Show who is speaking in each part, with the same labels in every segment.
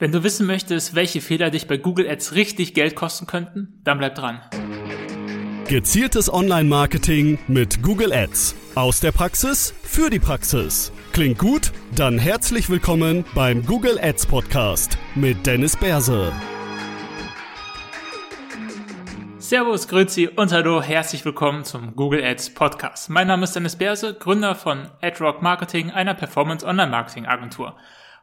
Speaker 1: Wenn du wissen möchtest, welche Fehler dich bei Google Ads richtig Geld kosten könnten, dann bleib dran.
Speaker 2: Gezieltes Online-Marketing mit Google Ads. Aus der Praxis für die Praxis. Klingt gut? Dann herzlich willkommen beim Google Ads Podcast mit Dennis Berse.
Speaker 1: Servus, Grüezi und hallo, herzlich willkommen zum Google Ads Podcast. Mein Name ist Dennis Berse, Gründer von AdRock Marketing, einer Performance Online Marketing Agentur.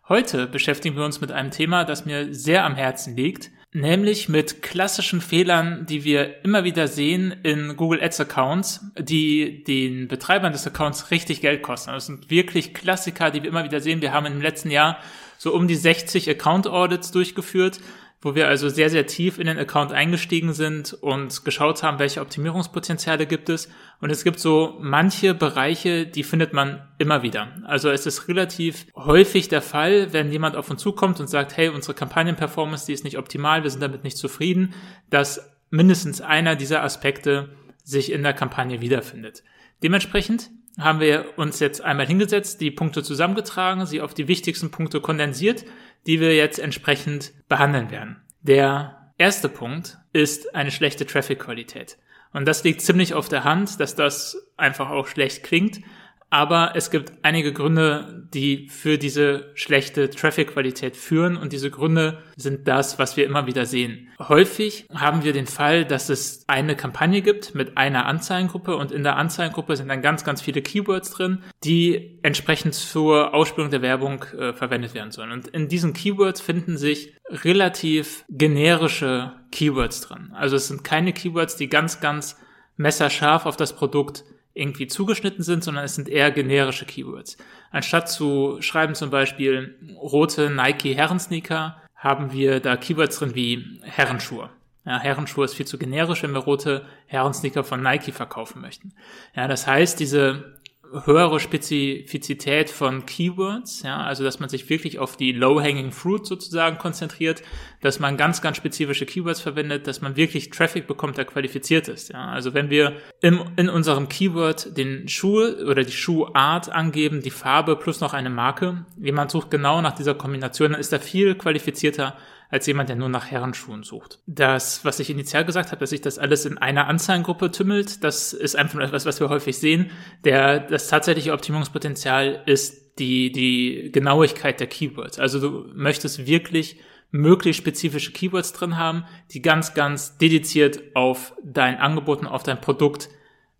Speaker 1: Heute beschäftigen wir uns mit einem Thema, das mir sehr am Herzen liegt, nämlich mit klassischen Fehlern, die wir immer wieder sehen in Google Ads Accounts, die den Betreibern des Accounts richtig Geld kosten. Das sind wirklich Klassiker, die wir immer wieder sehen. Wir haben im letzten Jahr so um die 60 Account Audits durchgeführt wo wir also sehr, sehr tief in den Account eingestiegen sind und geschaut haben, welche Optimierungspotenziale gibt es. Und es gibt so manche Bereiche, die findet man immer wieder. Also es ist relativ häufig der Fall, wenn jemand auf uns zukommt und sagt, hey, unsere Kampagnenperformance, die ist nicht optimal, wir sind damit nicht zufrieden, dass mindestens einer dieser Aspekte sich in der Kampagne wiederfindet. Dementsprechend haben wir uns jetzt einmal hingesetzt, die Punkte zusammengetragen, sie auf die wichtigsten Punkte kondensiert die wir jetzt entsprechend behandeln werden. Der erste Punkt ist eine schlechte Traffic-Qualität. Und das liegt ziemlich auf der Hand, dass das einfach auch schlecht klingt. Aber es gibt einige Gründe, die für diese schlechte Traffic-Qualität führen und diese Gründe sind das, was wir immer wieder sehen. Häufig haben wir den Fall, dass es eine Kampagne gibt mit einer Anzeigengruppe und in der Anzeigengruppe sind dann ganz, ganz viele Keywords drin, die entsprechend zur Ausspielung der Werbung äh, verwendet werden sollen. Und in diesen Keywords finden sich relativ generische Keywords drin. Also es sind keine Keywords, die ganz, ganz messerscharf auf das Produkt irgendwie zugeschnitten sind, sondern es sind eher generische Keywords. Anstatt zu schreiben zum Beispiel rote Nike Herrensneaker, haben wir da Keywords drin wie Herrenschuhe. Ja, Herrenschuhe ist viel zu generisch, wenn wir rote Herrensneaker von Nike verkaufen möchten. Ja, das heißt, diese höhere Spezifizität von Keywords, ja, also dass man sich wirklich auf die low-hanging fruit sozusagen konzentriert, dass man ganz, ganz spezifische Keywords verwendet, dass man wirklich Traffic bekommt, der qualifiziert ist. Ja. Also wenn wir im, in unserem Keyword den Schuh oder die Schuhart angeben, die Farbe plus noch eine Marke, jemand sucht genau nach dieser Kombination, dann ist er viel qualifizierter als jemand, der nur nach Herrenschuhen sucht. Das, was ich initial gesagt habe, dass sich das alles in einer Anzeigengruppe tümmelt, das ist einfach etwas, was wir häufig sehen. Der, das tatsächliche Optimierungspotenzial ist die, die Genauigkeit der Keywords. Also du möchtest wirklich möglichst spezifische Keywords drin haben, die ganz, ganz dediziert auf dein Angebot und auf dein Produkt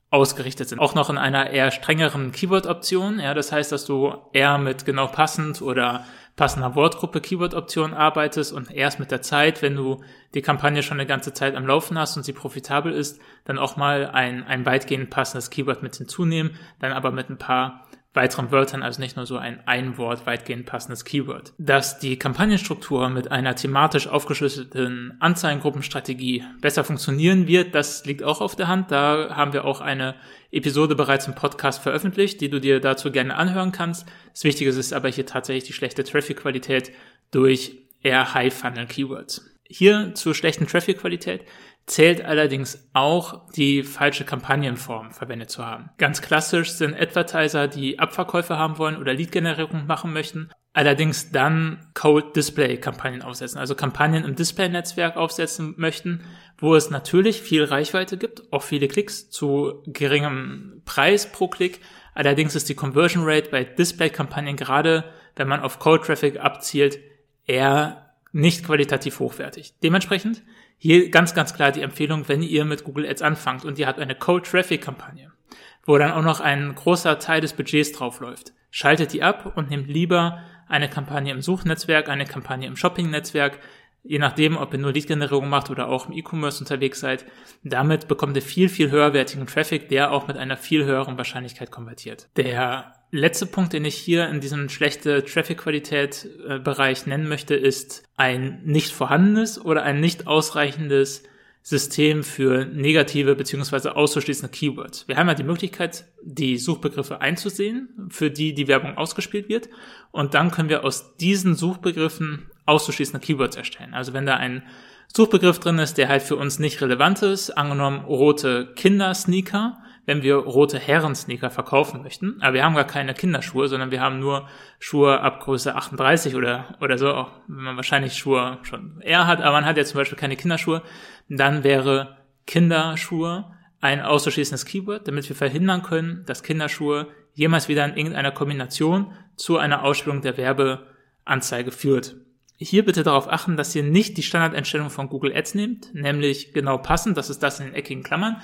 Speaker 1: ausgerichtet sind. Auch noch in einer eher strengeren Keyword-Option. Ja, das heißt, dass du eher mit genau passend oder passender Wortgruppe Keyword-Option arbeitest und erst mit der Zeit, wenn du die Kampagne schon eine ganze Zeit am Laufen hast und sie profitabel ist, dann auch mal ein, ein weitgehend passendes Keyword mit hinzunehmen, dann aber mit ein paar weiteren Wörtern, also nicht nur so ein ein Wort weitgehend passendes Keyword. Dass die Kampagnenstruktur mit einer thematisch aufgeschlüsselten Anzeigengruppenstrategie besser funktionieren wird, das liegt auch auf der Hand. Da haben wir auch eine Episode bereits im Podcast veröffentlicht, die du dir dazu gerne anhören kannst. Das Wichtige ist aber hier tatsächlich die schlechte Traffic-Qualität durch eher High-Funnel-Keywords. Hier zur schlechten Traffic-Qualität zählt allerdings auch die falsche Kampagnenform verwendet zu haben. Ganz klassisch sind Advertiser, die Abverkäufe haben wollen oder Lead-Generierung machen möchten, allerdings dann Cold Display Kampagnen aufsetzen, also Kampagnen im Display-Netzwerk aufsetzen möchten, wo es natürlich viel Reichweite gibt, auch viele Klicks zu geringem Preis pro Klick. Allerdings ist die Conversion Rate bei Display-Kampagnen gerade, wenn man auf Cold Traffic abzielt, eher nicht qualitativ hochwertig. Dementsprechend hier ganz, ganz klar die Empfehlung, wenn ihr mit Google Ads anfangt und ihr habt eine Cold Traffic Kampagne, wo dann auch noch ein großer Teil des Budgets draufläuft, schaltet die ab und nehmt lieber eine Kampagne im Suchnetzwerk, eine Kampagne im Shopping-Netzwerk, je nachdem, ob ihr nur Lead-Generierung macht oder auch im E-Commerce unterwegs seid. Damit bekommt ihr viel, viel höherwertigen Traffic, der auch mit einer viel höheren Wahrscheinlichkeit konvertiert. Der letzte Punkt, den ich hier in diesem schlechte Traffic-Qualität-Bereich äh, nennen möchte, ist ein nicht vorhandenes oder ein nicht ausreichendes System für negative beziehungsweise auszuschließende Keywords. Wir haben ja die Möglichkeit, die Suchbegriffe einzusehen, für die die Werbung ausgespielt wird. Und dann können wir aus diesen Suchbegriffen auszuschließende Keywords erstellen. Also wenn da ein Suchbegriff drin ist, der halt für uns nicht relevant ist, angenommen rote Kindersneaker, wenn wir rote Herren-Sneaker verkaufen möchten. Aber wir haben gar keine Kinderschuhe, sondern wir haben nur Schuhe ab Größe 38 oder, oder so, auch wenn man wahrscheinlich Schuhe schon eher hat, aber man hat ja zum Beispiel keine Kinderschuhe. Dann wäre Kinderschuhe ein auszuschließendes Keyword, damit wir verhindern können, dass Kinderschuhe jemals wieder in irgendeiner Kombination zu einer Ausspielung der Werbeanzeige führt. Hier bitte darauf achten, dass ihr nicht die Standardeinstellung von Google Ads nehmt, nämlich genau passend, das ist das in den eckigen Klammern.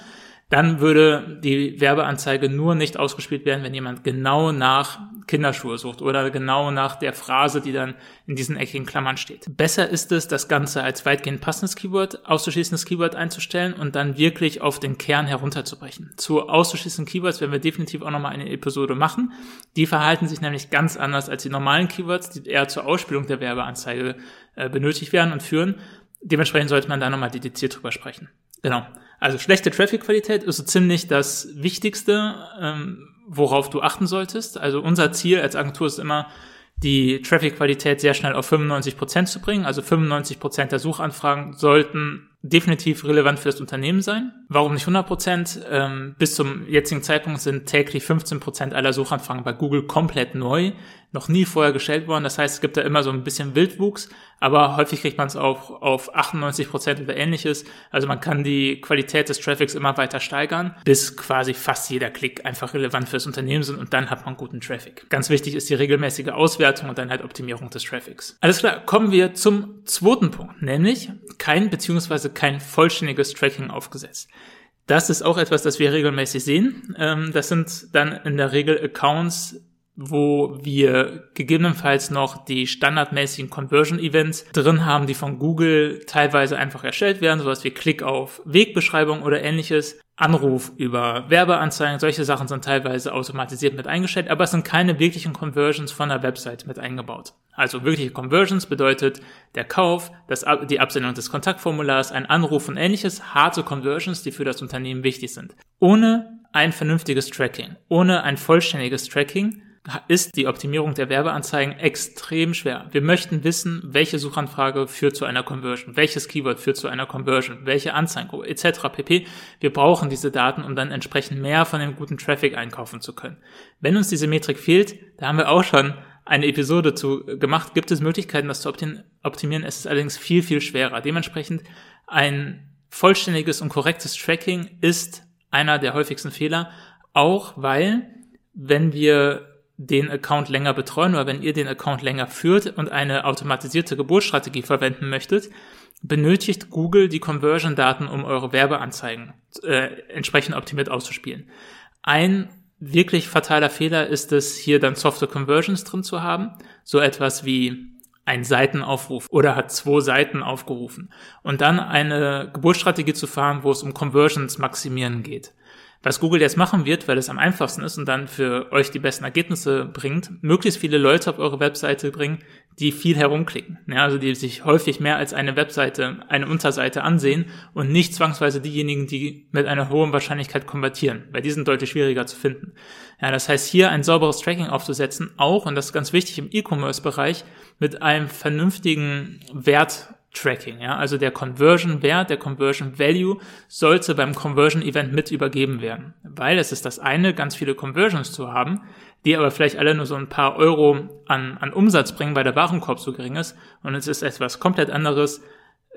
Speaker 1: Dann würde die Werbeanzeige nur nicht ausgespielt werden, wenn jemand genau nach Kinderschuhe sucht oder genau nach der Phrase, die dann in diesen eckigen Klammern steht. Besser ist es, das Ganze als weitgehend passendes Keyword, auszuschließendes Keyword einzustellen und dann wirklich auf den Kern herunterzubrechen. Zu auszuschließenden Keywords werden wir definitiv auch nochmal eine Episode machen. Die verhalten sich nämlich ganz anders als die normalen Keywords, die eher zur Ausspielung der Werbeanzeige äh, benötigt werden und führen. Dementsprechend sollte man da nochmal dediziert drüber sprechen. Genau. Also schlechte Traffic-Qualität ist so ziemlich das Wichtigste, ähm, worauf du achten solltest. Also unser Ziel als Agentur ist immer, die Traffic-Qualität sehr schnell auf 95 Prozent zu bringen. Also 95 Prozent der Suchanfragen sollten definitiv relevant für das Unternehmen sein. Warum nicht 100 Prozent? Ähm, bis zum jetzigen Zeitpunkt sind täglich 15 Prozent aller Suchanfragen bei Google komplett neu, noch nie vorher gestellt worden. Das heißt, es gibt da immer so ein bisschen Wildwuchs, aber häufig kriegt man es auch auf 98 Prozent oder ähnliches. Also man kann die Qualität des Traffics immer weiter steigern, bis quasi fast jeder Klick einfach relevant für das Unternehmen sind und dann hat man guten Traffic. Ganz wichtig ist die regelmäßige Auswertung und dann halt Optimierung des Traffics. Alles klar, kommen wir zum zweiten Punkt, nämlich kein beziehungsweise kein vollständiges Tracking aufgesetzt. Das ist auch etwas, das wir regelmäßig sehen. Ähm, das sind dann in der Regel Accounts, wo wir gegebenenfalls noch die standardmäßigen Conversion Events drin haben, die von Google teilweise einfach erstellt werden, sowas wie Klick auf Wegbeschreibung oder ähnliches. Anruf über Werbeanzeigen, solche Sachen sind teilweise automatisiert mit eingestellt, aber es sind keine wirklichen Conversions von der Website mit eingebaut. Also wirkliche Conversions bedeutet der Kauf, das, die Absendung des Kontaktformulars, ein Anruf und ähnliches, harte Conversions, die für das Unternehmen wichtig sind. Ohne ein vernünftiges Tracking, ohne ein vollständiges Tracking ist die Optimierung der Werbeanzeigen extrem schwer. Wir möchten wissen, welche Suchanfrage führt zu einer Conversion, welches Keyword führt zu einer Conversion, welche Anzeigengruppe etc. pp. Wir brauchen diese Daten, um dann entsprechend mehr von dem guten Traffic einkaufen zu können. Wenn uns diese Metrik fehlt, da haben wir auch schon eine Episode zu gemacht, gibt es Möglichkeiten, das zu optimieren. Es ist allerdings viel, viel schwerer. Dementsprechend ein vollständiges und korrektes Tracking ist einer der häufigsten Fehler, auch weil, wenn wir den Account länger betreuen oder wenn ihr den Account länger führt und eine automatisierte Geburtsstrategie verwenden möchtet, benötigt Google die Conversion-Daten, um eure Werbeanzeigen äh, entsprechend optimiert auszuspielen. Ein wirklich fataler Fehler ist es, hier dann Software Conversions drin zu haben. So etwas wie ein Seitenaufruf oder hat zwei Seiten aufgerufen und dann eine Geburtsstrategie zu fahren, wo es um Conversions maximieren geht. Was Google jetzt machen wird, weil es am einfachsten ist und dann für euch die besten Ergebnisse bringt, möglichst viele Leute auf eure Webseite bringen, die viel herumklicken. Ja, also die sich häufig mehr als eine Webseite, eine Unterseite ansehen und nicht zwangsweise diejenigen, die mit einer hohen Wahrscheinlichkeit konvertieren, weil die sind deutlich schwieriger zu finden. Ja, das heißt, hier ein sauberes Tracking aufzusetzen, auch, und das ist ganz wichtig im E-Commerce-Bereich, mit einem vernünftigen Wert Tracking. Ja? Also der Conversion-Wert, der Conversion-Value sollte beim Conversion-Event mit übergeben werden. Weil es ist das eine, ganz viele Conversions zu haben, die aber vielleicht alle nur so ein paar Euro an, an Umsatz bringen, weil der Warenkorb so gering ist. Und es ist etwas komplett anderes,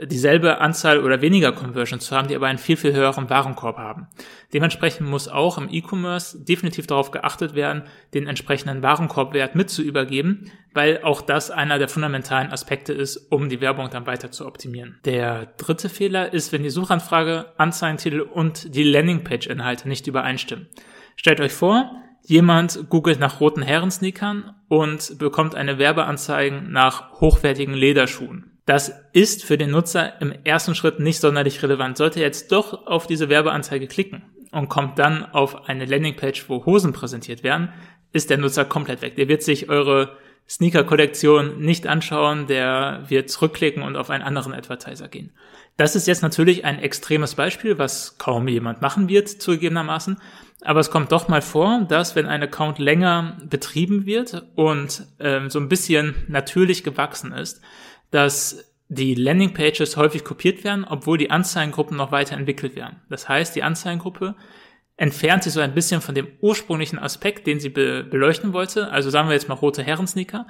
Speaker 1: dieselbe Anzahl oder weniger Conversions zu haben, die aber einen viel, viel höheren Warenkorb haben. Dementsprechend muss auch im E-Commerce definitiv darauf geachtet werden, den entsprechenden Warenkorbwert mit zu übergeben, weil auch das einer der fundamentalen Aspekte ist, um die Werbung dann weiter zu optimieren. Der dritte Fehler ist, wenn die Suchanfrage, Anzeigentitel und die Landingpage-Inhalte nicht übereinstimmen. Stellt euch vor, jemand googelt nach roten Herrensneakern und bekommt eine Werbeanzeige nach hochwertigen Lederschuhen. Das ist für den Nutzer im ersten Schritt nicht sonderlich relevant. Sollte er jetzt doch auf diese Werbeanzeige klicken und kommt dann auf eine Landingpage, wo Hosen präsentiert werden, ist der Nutzer komplett weg. Der wird sich eure Sneaker-Kollektion nicht anschauen, der wird zurückklicken und auf einen anderen Advertiser gehen. Das ist jetzt natürlich ein extremes Beispiel, was kaum jemand machen wird, zugegebenermaßen. Aber es kommt doch mal vor, dass wenn ein Account länger betrieben wird und ähm, so ein bisschen natürlich gewachsen ist, dass die Landingpages häufig kopiert werden, obwohl die Anzeigengruppen noch weiterentwickelt werden. Das heißt, die Anzeigengruppe entfernt sich so ein bisschen von dem ursprünglichen Aspekt, den sie be beleuchten wollte. Also sagen wir jetzt mal rote Herrensneaker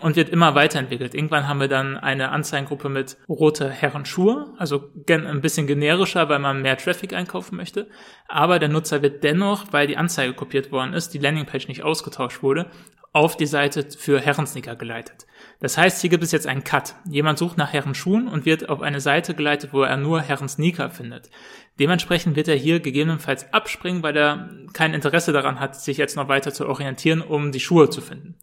Speaker 1: und wird immer weiterentwickelt. Irgendwann haben wir dann eine Anzeigengruppe mit rote Herrenschuhe, also ein bisschen generischer, weil man mehr Traffic einkaufen möchte. Aber der Nutzer wird dennoch, weil die Anzeige kopiert worden ist, die Landingpage nicht ausgetauscht wurde, auf die Seite für Herrensneaker geleitet. Das heißt, hier gibt es jetzt einen Cut. Jemand sucht nach Herrenschuhen und wird auf eine Seite geleitet, wo er nur Herrensneaker findet. Dementsprechend wird er hier gegebenenfalls abspringen, weil er kein Interesse daran hat, sich jetzt noch weiter zu orientieren, um die Schuhe zu finden.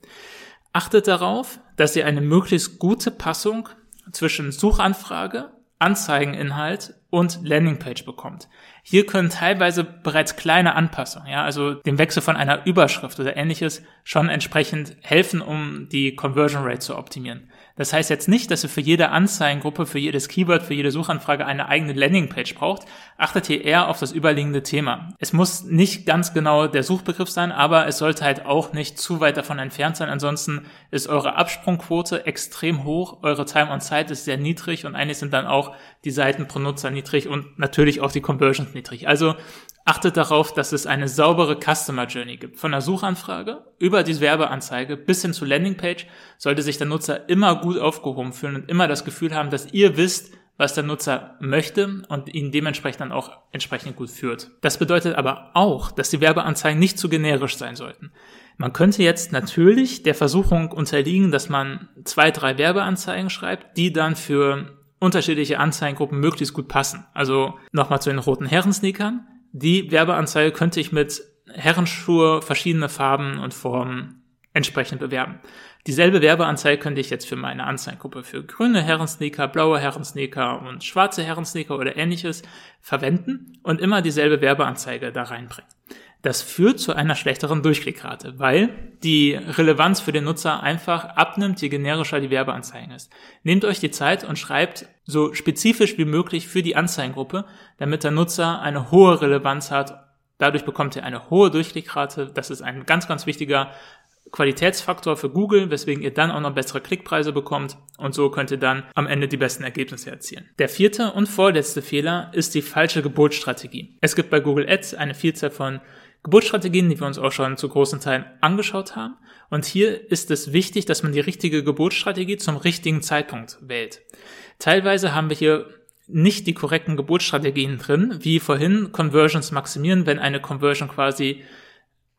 Speaker 1: Achtet darauf, dass ihr eine möglichst gute Passung zwischen Suchanfrage, Anzeigeninhalt und Landingpage bekommt. Hier können teilweise bereits kleine Anpassungen, ja, also dem Wechsel von einer Überschrift oder ähnliches schon entsprechend helfen, um die Conversion Rate zu optimieren. Das heißt jetzt nicht, dass ihr für jede Anzeigengruppe, für jedes Keyword, für jede Suchanfrage eine eigene Landingpage braucht. Achtet hier eher auf das überliegende Thema. Es muss nicht ganz genau der Suchbegriff sein, aber es sollte halt auch nicht zu weit davon entfernt sein. Ansonsten ist eure Absprungquote extrem hoch, eure Time on Site ist sehr niedrig und eigentlich sind dann auch die Seiten pro Nutzer niedrig und natürlich auch die Conversions niedrig. Also Achtet darauf, dass es eine saubere Customer Journey gibt. Von der Suchanfrage über die Werbeanzeige bis hin zur Landingpage sollte sich der Nutzer immer gut aufgehoben fühlen und immer das Gefühl haben, dass ihr wisst, was der Nutzer möchte und ihn dementsprechend dann auch entsprechend gut führt. Das bedeutet aber auch, dass die Werbeanzeigen nicht zu generisch sein sollten. Man könnte jetzt natürlich der Versuchung unterliegen, dass man zwei, drei Werbeanzeigen schreibt, die dann für unterschiedliche Anzeigengruppen möglichst gut passen. Also nochmal zu den roten Herrensneakern die Werbeanzeige könnte ich mit Herrenschuhe verschiedener Farben und Formen entsprechend bewerben. Dieselbe Werbeanzeige könnte ich jetzt für meine Anzeigengruppe für grüne Herrensneaker, blaue Herrensneaker und schwarze Herrensneaker oder ähnliches verwenden und immer dieselbe Werbeanzeige da reinbringen. Das führt zu einer schlechteren Durchklickrate, weil die Relevanz für den Nutzer einfach abnimmt, je generischer die Werbeanzeigen ist. Nehmt euch die Zeit und schreibt so spezifisch wie möglich für die Anzeigengruppe, damit der Nutzer eine hohe Relevanz hat. Dadurch bekommt ihr eine hohe Durchklickrate. Das ist ein ganz, ganz wichtiger Qualitätsfaktor für Google, weswegen ihr dann auch noch bessere Klickpreise bekommt und so könnt ihr dann am Ende die besten Ergebnisse erzielen. Der vierte und vorletzte Fehler ist die falsche Geburtsstrategie. Es gibt bei Google Ads eine Vielzahl von Geburtsstrategien, die wir uns auch schon zu großen Teilen angeschaut haben. Und hier ist es wichtig, dass man die richtige Geburtsstrategie zum richtigen Zeitpunkt wählt. Teilweise haben wir hier nicht die korrekten Geburtsstrategien drin, wie vorhin Conversions maximieren, wenn eine Conversion quasi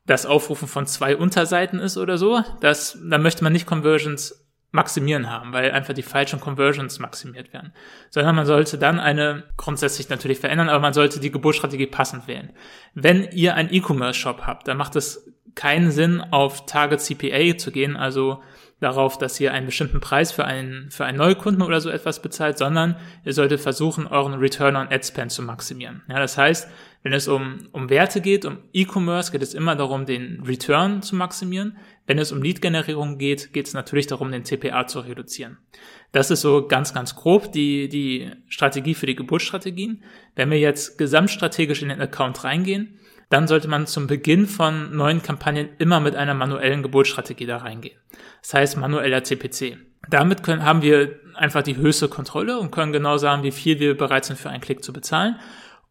Speaker 1: das Aufrufen von zwei Unterseiten ist oder so. Das, da möchte man nicht Conversions maximieren haben, weil einfach die falschen Conversions maximiert werden. Sondern man sollte dann eine, grundsätzlich natürlich verändern, aber man sollte die Geburtsstrategie passend wählen. Wenn ihr einen E-Commerce-Shop habt, dann macht es keinen Sinn, auf Target CPA zu gehen, also darauf, dass ihr einen bestimmten Preis für einen, für einen Neukunden oder so etwas bezahlt, sondern ihr solltet versuchen, euren Return on Ad Spend zu maximieren. Ja, das heißt, wenn es um, um Werte geht, um E-Commerce, geht es immer darum, den Return zu maximieren. Wenn es um Lead-Generierung geht, geht es natürlich darum, den CPA zu reduzieren. Das ist so ganz, ganz grob die, die Strategie für die Geburtsstrategien. Wenn wir jetzt gesamtstrategisch in den Account reingehen, dann sollte man zum Beginn von neuen Kampagnen immer mit einer manuellen Geburtsstrategie da reingehen. Das heißt manueller CPC. Damit können, haben wir einfach die höchste Kontrolle und können genau sagen, wie viel wir bereit sind für einen Klick zu bezahlen,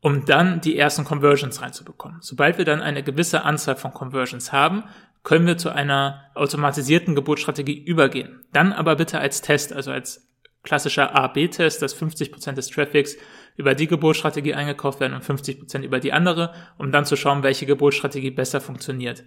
Speaker 1: um dann die ersten Conversions reinzubekommen. Sobald wir dann eine gewisse Anzahl von Conversions haben, können wir zu einer automatisierten Geburtsstrategie übergehen. Dann aber bitte als Test, also als klassischer A-B-Test, dass 50 Prozent des Traffics über die Geburtsstrategie eingekauft werden und 50 Prozent über die andere, um dann zu schauen, welche Geburtsstrategie besser funktioniert.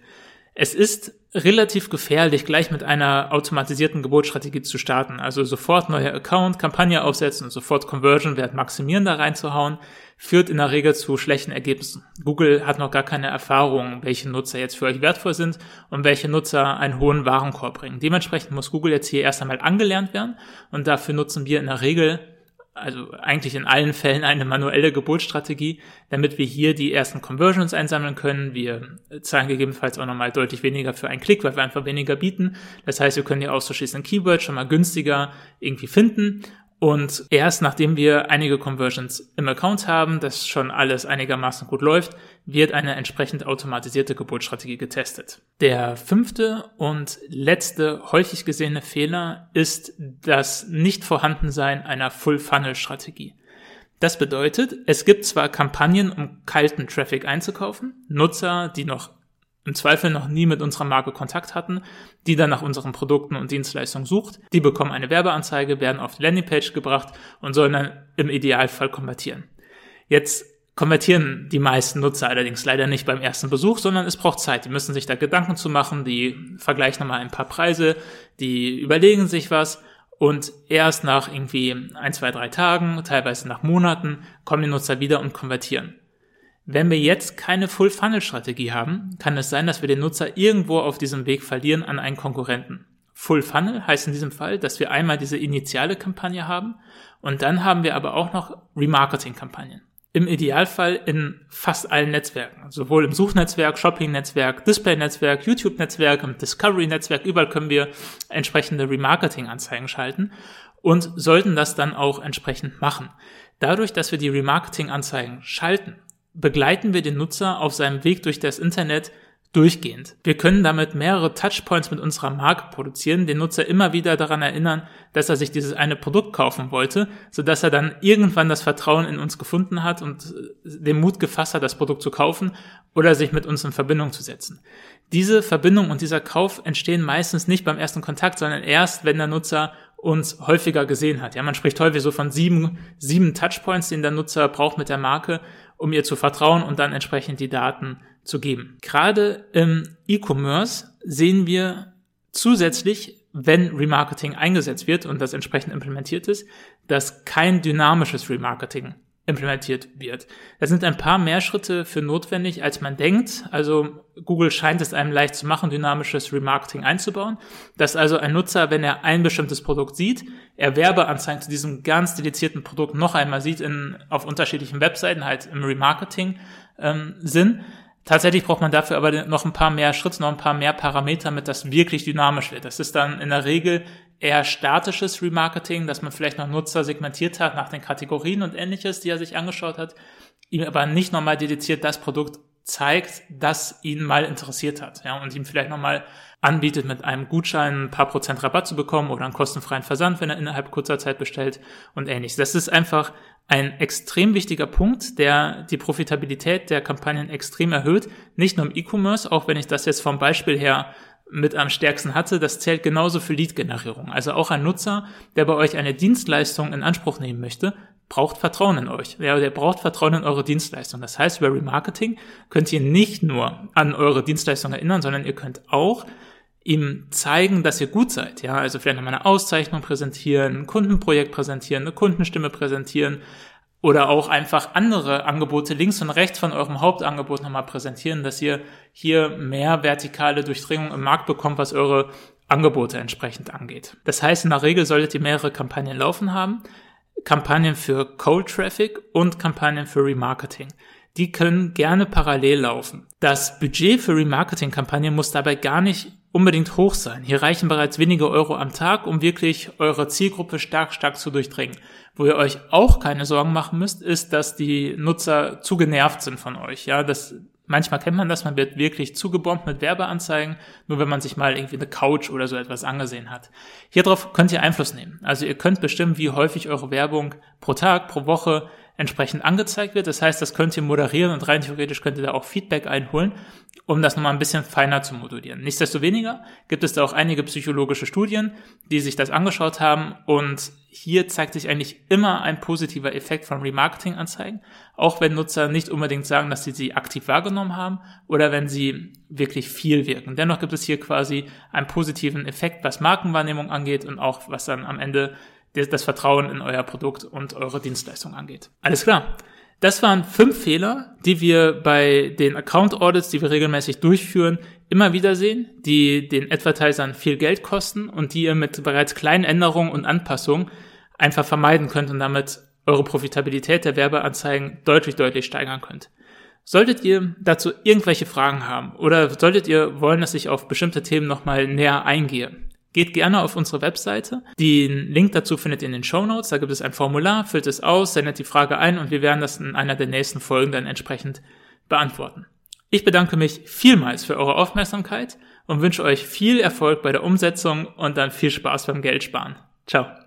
Speaker 1: Es ist relativ gefährlich, gleich mit einer automatisierten Geburtsstrategie zu starten. Also sofort neuer Account, Kampagne aufsetzen und sofort Conversion-Wert maximieren da reinzuhauen, führt in der Regel zu schlechten Ergebnissen. Google hat noch gar keine Erfahrung, welche Nutzer jetzt für euch wertvoll sind und welche Nutzer einen hohen Warenkorb bringen. Dementsprechend muss Google jetzt hier erst einmal angelernt werden und dafür nutzen wir in der Regel also eigentlich in allen Fällen eine manuelle Geburtsstrategie, damit wir hier die ersten Conversions einsammeln können. Wir zahlen gegebenenfalls auch nochmal deutlich weniger für einen Klick, weil wir einfach weniger bieten. Das heißt, wir können die auszuschließenden Keywords schon mal günstiger irgendwie finden und erst nachdem wir einige Conversions im Account haben, das schon alles einigermaßen gut läuft, wird eine entsprechend automatisierte Geburtsstrategie getestet. Der fünfte und letzte häufig gesehene Fehler ist das Nicht-Vorhandensein einer Full-Funnel-Strategie. Das bedeutet, es gibt zwar Kampagnen, um kalten Traffic einzukaufen, Nutzer, die noch im Zweifel noch nie mit unserer Marke Kontakt hatten, die dann nach unseren Produkten und Dienstleistungen sucht, die bekommen eine Werbeanzeige, werden auf die Landingpage gebracht und sollen dann im Idealfall konvertieren. Jetzt konvertieren die meisten Nutzer allerdings leider nicht beim ersten Besuch, sondern es braucht Zeit. Die müssen sich da Gedanken zu machen, die vergleichen nochmal ein paar Preise, die überlegen sich was und erst nach irgendwie ein, zwei, drei Tagen, teilweise nach Monaten, kommen die Nutzer wieder und konvertieren. Wenn wir jetzt keine Full-Funnel-Strategie haben, kann es sein, dass wir den Nutzer irgendwo auf diesem Weg verlieren an einen Konkurrenten. Full Funnel heißt in diesem Fall, dass wir einmal diese initiale Kampagne haben und dann haben wir aber auch noch Remarketing-Kampagnen. Im Idealfall in fast allen Netzwerken, sowohl im Suchnetzwerk, Shopping-Netzwerk, Display-Netzwerk, YouTube-Netzwerk, im Discovery-Netzwerk, überall können wir entsprechende Remarketing-Anzeigen schalten und sollten das dann auch entsprechend machen. Dadurch, dass wir die Remarketing-Anzeigen schalten, begleiten wir den Nutzer auf seinem Weg durch das Internet durchgehend. Wir können damit mehrere Touchpoints mit unserer Marke produzieren, den Nutzer immer wieder daran erinnern, dass er sich dieses eine Produkt kaufen wollte, sodass er dann irgendwann das Vertrauen in uns gefunden hat und äh, den Mut gefasst hat, das Produkt zu kaufen oder sich mit uns in Verbindung zu setzen. Diese Verbindung und dieser Kauf entstehen meistens nicht beim ersten Kontakt, sondern erst, wenn der Nutzer uns häufiger gesehen hat. Ja, man spricht häufig so von sieben, sieben Touchpoints, den der Nutzer braucht mit der Marke, um ihr zu vertrauen und dann entsprechend die Daten zu geben. Gerade im E-Commerce sehen wir zusätzlich, wenn Remarketing eingesetzt wird und das entsprechend implementiert ist, dass kein dynamisches Remarketing implementiert wird. Da sind ein paar mehr Schritte für notwendig, als man denkt. Also Google scheint es einem leicht zu machen, dynamisches Remarketing einzubauen. Dass also ein Nutzer, wenn er ein bestimmtes Produkt sieht, er Werbeanzeigen zu diesem ganz dedizierten Produkt noch einmal sieht in, auf unterschiedlichen Webseiten, halt im Remarketing ähm. Tatsächlich braucht man dafür aber noch ein paar mehr Schritte, noch ein paar mehr Parameter, damit das wirklich dynamisch wird. Das ist dann in der Regel eher statisches Remarketing, dass man vielleicht noch Nutzer segmentiert hat nach den Kategorien und ähnliches, die er sich angeschaut hat, ihm aber nicht nochmal dediziert das Produkt zeigt, das ihn mal interessiert hat, ja, und ihm vielleicht nochmal anbietet, mit einem Gutschein ein paar Prozent Rabatt zu bekommen oder einen kostenfreien Versand, wenn er innerhalb kurzer Zeit bestellt und ähnliches. Das ist einfach ein extrem wichtiger Punkt, der die Profitabilität der Kampagnen extrem erhöht. Nicht nur im E-Commerce, auch wenn ich das jetzt vom Beispiel her mit am stärksten hatte, das zählt genauso für Lead-Generierung. Also auch ein Nutzer, der bei euch eine Dienstleistung in Anspruch nehmen möchte, braucht Vertrauen in euch. Ja, der braucht Vertrauen in eure Dienstleistung. Das heißt, über Remarketing könnt ihr nicht nur an eure Dienstleistung erinnern, sondern ihr könnt auch ihm zeigen, dass ihr gut seid. Ja, also vielleicht nochmal eine Auszeichnung präsentieren, ein Kundenprojekt präsentieren, eine Kundenstimme präsentieren, oder auch einfach andere Angebote links und rechts von eurem Hauptangebot nochmal präsentieren, dass ihr hier mehr vertikale Durchdringung im Markt bekommt, was eure Angebote entsprechend angeht. Das heißt, in der Regel solltet ihr mehrere Kampagnen laufen haben. Kampagnen für Cold Traffic und Kampagnen für Remarketing. Die können gerne parallel laufen. Das Budget für Remarketing-Kampagnen muss dabei gar nicht unbedingt hoch sein. Hier reichen bereits wenige Euro am Tag, um wirklich eure Zielgruppe stark, stark zu durchdringen. Wo ihr euch auch keine Sorgen machen müsst, ist, dass die Nutzer zu genervt sind von euch. Ja, das, manchmal kennt man das, man wird wirklich zugebombt mit Werbeanzeigen, nur wenn man sich mal irgendwie eine Couch oder so etwas angesehen hat. Hierauf könnt ihr Einfluss nehmen. Also ihr könnt bestimmen, wie häufig eure Werbung pro Tag, pro Woche entsprechend angezeigt wird. Das heißt, das könnt ihr moderieren und rein theoretisch könnt ihr da auch Feedback einholen, um das nochmal ein bisschen feiner zu modulieren. Nichtsdestoweniger gibt es da auch einige psychologische Studien, die sich das angeschaut haben und hier zeigt sich eigentlich immer ein positiver Effekt von Remarketing-Anzeigen, auch wenn Nutzer nicht unbedingt sagen, dass sie sie aktiv wahrgenommen haben oder wenn sie wirklich viel wirken. Dennoch gibt es hier quasi einen positiven Effekt, was Markenwahrnehmung angeht und auch was dann am Ende das Vertrauen in euer Produkt und eure Dienstleistung angeht. Alles klar. Das waren fünf Fehler, die wir bei den Account Audits, die wir regelmäßig durchführen, immer wieder sehen, die den Advertisern viel Geld kosten und die ihr mit bereits kleinen Änderungen und Anpassungen einfach vermeiden könnt und damit eure Profitabilität der Werbeanzeigen deutlich, deutlich steigern könnt. Solltet ihr dazu irgendwelche Fragen haben oder solltet ihr wollen, dass ich auf bestimmte Themen nochmal näher eingehe, Geht gerne auf unsere Webseite. Den Link dazu findet ihr in den Show Notes. Da gibt es ein Formular, füllt es aus, sendet die Frage ein und wir werden das in einer der nächsten Folgen dann entsprechend beantworten. Ich bedanke mich vielmals für eure Aufmerksamkeit und wünsche euch viel Erfolg bei der Umsetzung und dann viel Spaß beim Geldsparen. Ciao.